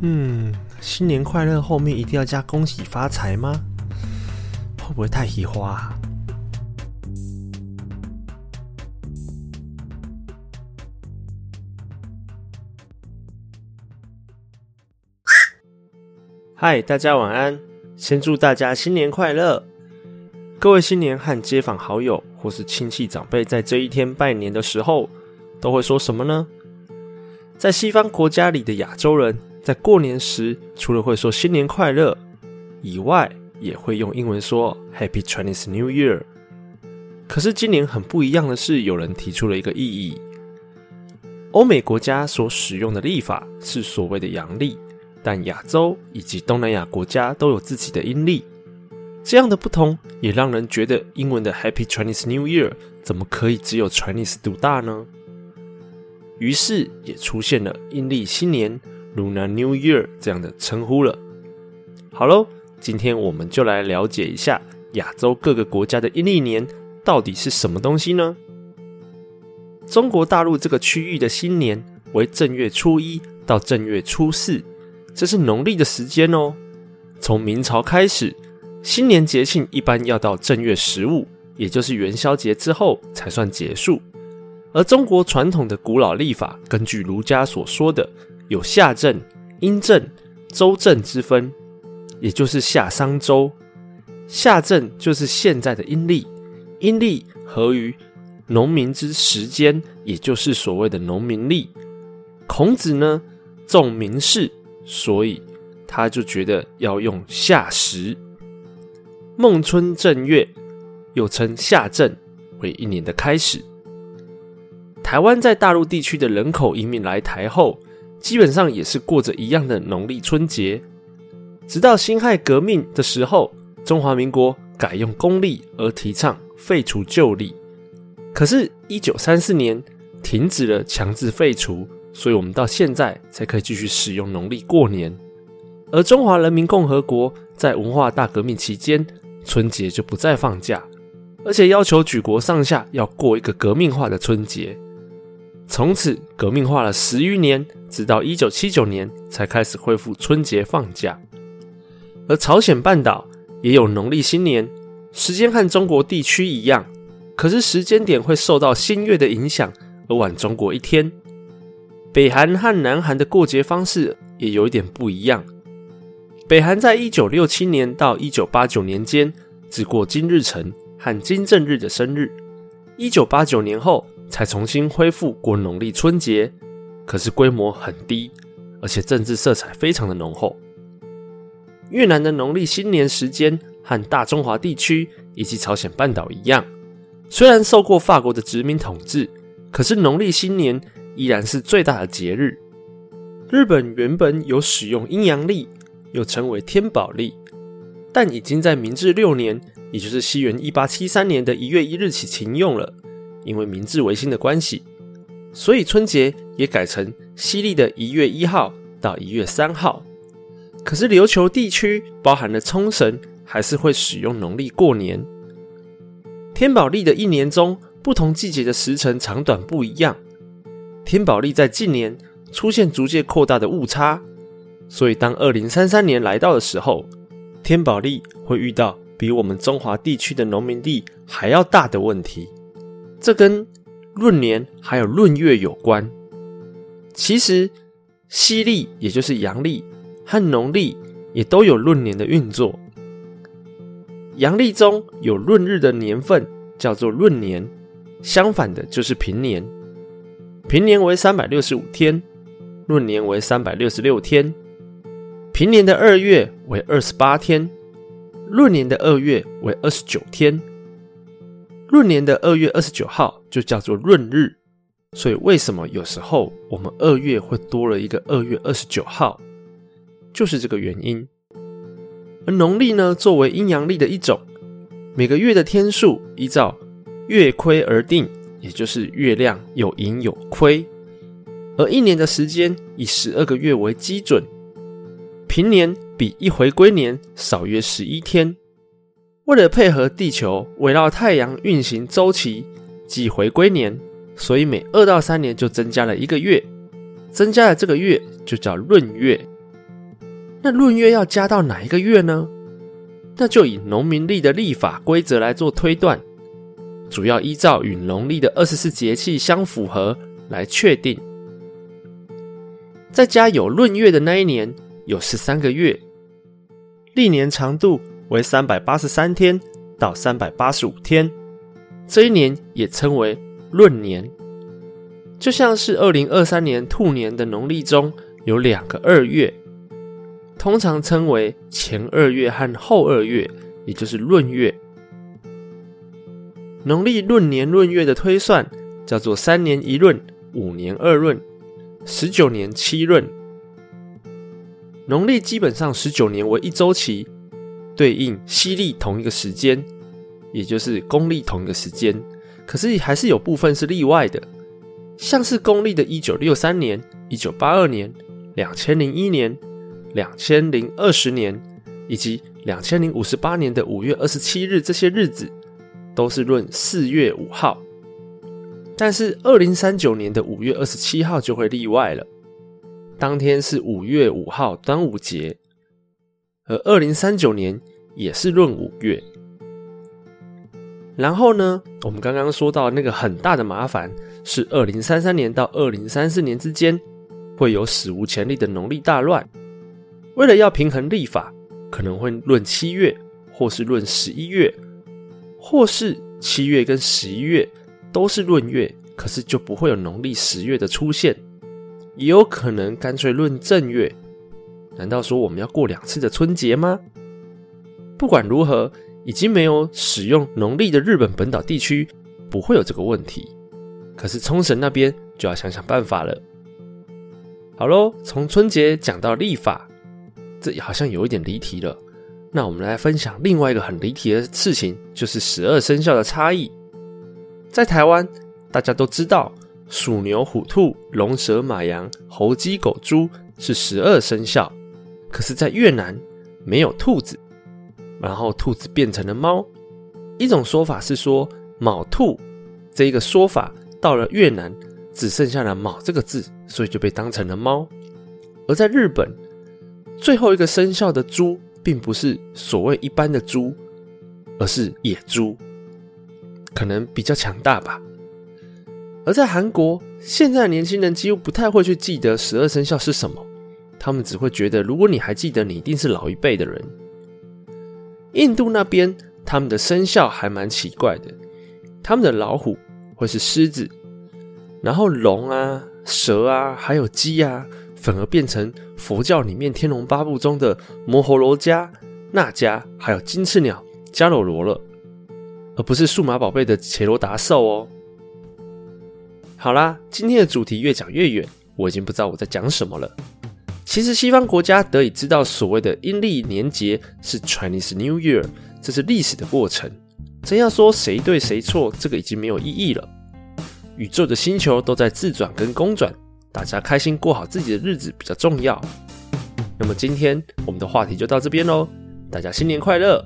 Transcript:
嗯，新年快乐后面一定要加恭喜发财吗？会不会太喜花啊？嗨，大家晚安！先祝大家新年快乐！各位新年和街坊好友或是亲戚长辈在这一天拜年的时候，都会说什么呢？在西方国家里的亚洲人，在过年时除了会说新年快乐以外，也会用英文说 Happy Chinese New Year。可是今年很不一样的是，有人提出了一个异议：欧美国家所使用的历法是所谓的阳历。但亚洲以及东南亚国家都有自己的阴历，这样的不同也让人觉得英文的 Happy Chinese New Year 怎么可以只有 Chinese 独大呢？于是也出现了阴历新年 Lunar New Year 这样的称呼了。好喽，今天我们就来了解一下亚洲各个国家的阴历年到底是什么东西呢？中国大陆这个区域的新年为正月初一到正月初四。这是农历的时间哦。从明朝开始，新年节庆一般要到正月十五，也就是元宵节之后才算结束。而中国传统的古老历法，根据儒家所说的有夏正、阴正、周正之分，也就是夏商周。夏正就是现在的阴历，阴历合于农民之时间，也就是所谓的农民历。孔子呢，重民事。所以他就觉得要用夏时，孟春正月，又称夏正，为一年的开始。台湾在大陆地区的人口移民来台后，基本上也是过着一样的农历春节。直到辛亥革命的时候，中华民国改用公历而提倡废除旧历。可是，一九三四年停止了强制废除。所以，我们到现在才可以继续使用农历过年。而中华人民共和国在文化大革命期间，春节就不再放假，而且要求举国上下要过一个革命化的春节。从此，革命化了十余年，直到一九七九年才开始恢复春节放假。而朝鲜半岛也有农历新年，时间和中国地区一样，可是时间点会受到新月的影响而晚中国一天。北韩和南韩的过节方式也有一点不一样。北韩在一九六七年到一九八九年间只过金日成和金正日的生日，一九八九年后才重新恢复过农历春节，可是规模很低，而且政治色彩非常的浓厚。越南的农历新年时间和大中华地区以及朝鲜半岛一样，虽然受过法国的殖民统治，可是农历新年。依然是最大的节日。日本原本有使用阴阳历，又称为天宝历，但已经在明治六年，也就是西元一八七三年的一月一日起停用了。因为明治维新的关系，所以春节也改成西历的一月一号到一月三号。可是琉球地区，包含了冲绳，还是会使用农历过年。天宝历的一年中，不同季节的时辰长短不一样。天宝历在近年出现逐渐扩大的误差，所以当二零三三年来到的时候，天宝历会遇到比我们中华地区的农民历还要大的问题。这跟闰年还有闰月有关。其实西历也就是阳历和农历也都有闰年的运作。阳历中有闰日的年份叫做闰年，相反的就是平年。平年为三百六十五天，闰年为三百六十六天。平年的二月为二十八天，闰年的二月为二十九天。闰年的二月二十九号就叫做闰日，所以为什么有时候我们二月会多了一个二月二十九号，就是这个原因。而农历呢，作为阴阳历的一种，每个月的天数依照月亏而定。也就是月亮有盈有亏，而一年的时间以十二个月为基准，平年比一回归年少约十一天。为了配合地球围绕太阳运行周期即回归年，所以每二到三年就增加了一个月。增加了这个月就叫闰月。那闰月要加到哪一个月呢？那就以农民历的历法规则来做推断，主要依照与农历的二十四节气相符合来确定。在家有闰月的那一年，有十三个月，历年长度为三百八十三天到三百八十五天，这一年也称为闰年。就像是二零二三年兔年的农历中有两个二月，通常称为前二月和后二月，也就是闰月。农历闰年闰月的推算叫做三年一闰，五年二闰。十九年七闰，农历基本上十九年为一周期，对应西历同一个时间，也就是公历同一个时间。可是还是有部分是例外的，像是公历的一九六三年、一九八二年、两千零一年、两千零二十年，以及两千零五十八年的五月二十七日，这些日子都是闰四月五号。但是，二零三九年的五月二十七号就会例外了。当天是五月五号端午节，而二零三九年也是闰五月。然后呢，我们刚刚说到那个很大的麻烦是二零三三年到二零三四年之间会有史无前例的农历大乱。为了要平衡历法，可能会闰七月，或是闰十一月，或是七月跟十一月。都是闰月，可是就不会有农历十月的出现，也有可能干脆论正月。难道说我们要过两次的春节吗？不管如何，已经没有使用农历的日本本岛地区不会有这个问题，可是冲绳那边就要想想办法了。好喽，从春节讲到历法，这好像有一点离题了。那我们来分享另外一个很离题的事情，就是十二生肖的差异。在台湾，大家都知道鼠、牛、虎、兔、龙、蛇、马、羊、猴、鸡、狗、猪是十二生肖。可是，在越南没有兔子，然后兔子变成了猫。一种说法是说“卯兔”这一个说法到了越南只剩下了“卯”这个字，所以就被当成了猫。而在日本，最后一个生肖的猪并不是所谓一般的猪，而是野猪。可能比较强大吧。而在韩国，现在年轻人几乎不太会去记得十二生肖是什么，他们只会觉得，如果你还记得，你一定是老一辈的人。印度那边，他们的生肖还蛮奇怪的，他们的老虎会是狮子，然后龙啊、蛇啊，还有鸡啊，反而变成佛教里面《天龙八部》中的摩诃罗伽、那迦，还有金翅鸟迦罗罗了。而不是数码宝贝的伽罗达兽哦。好啦，今天的主题越讲越远，我已经不知道我在讲什么了。其实西方国家得以知道所谓的阴历年节是 Chinese New Year，这是历史的过程。真要说谁对谁错，这个已经没有意义了。宇宙的星球都在自转跟公转，大家开心过好自己的日子比较重要。那么今天我们的话题就到这边喽，大家新年快乐！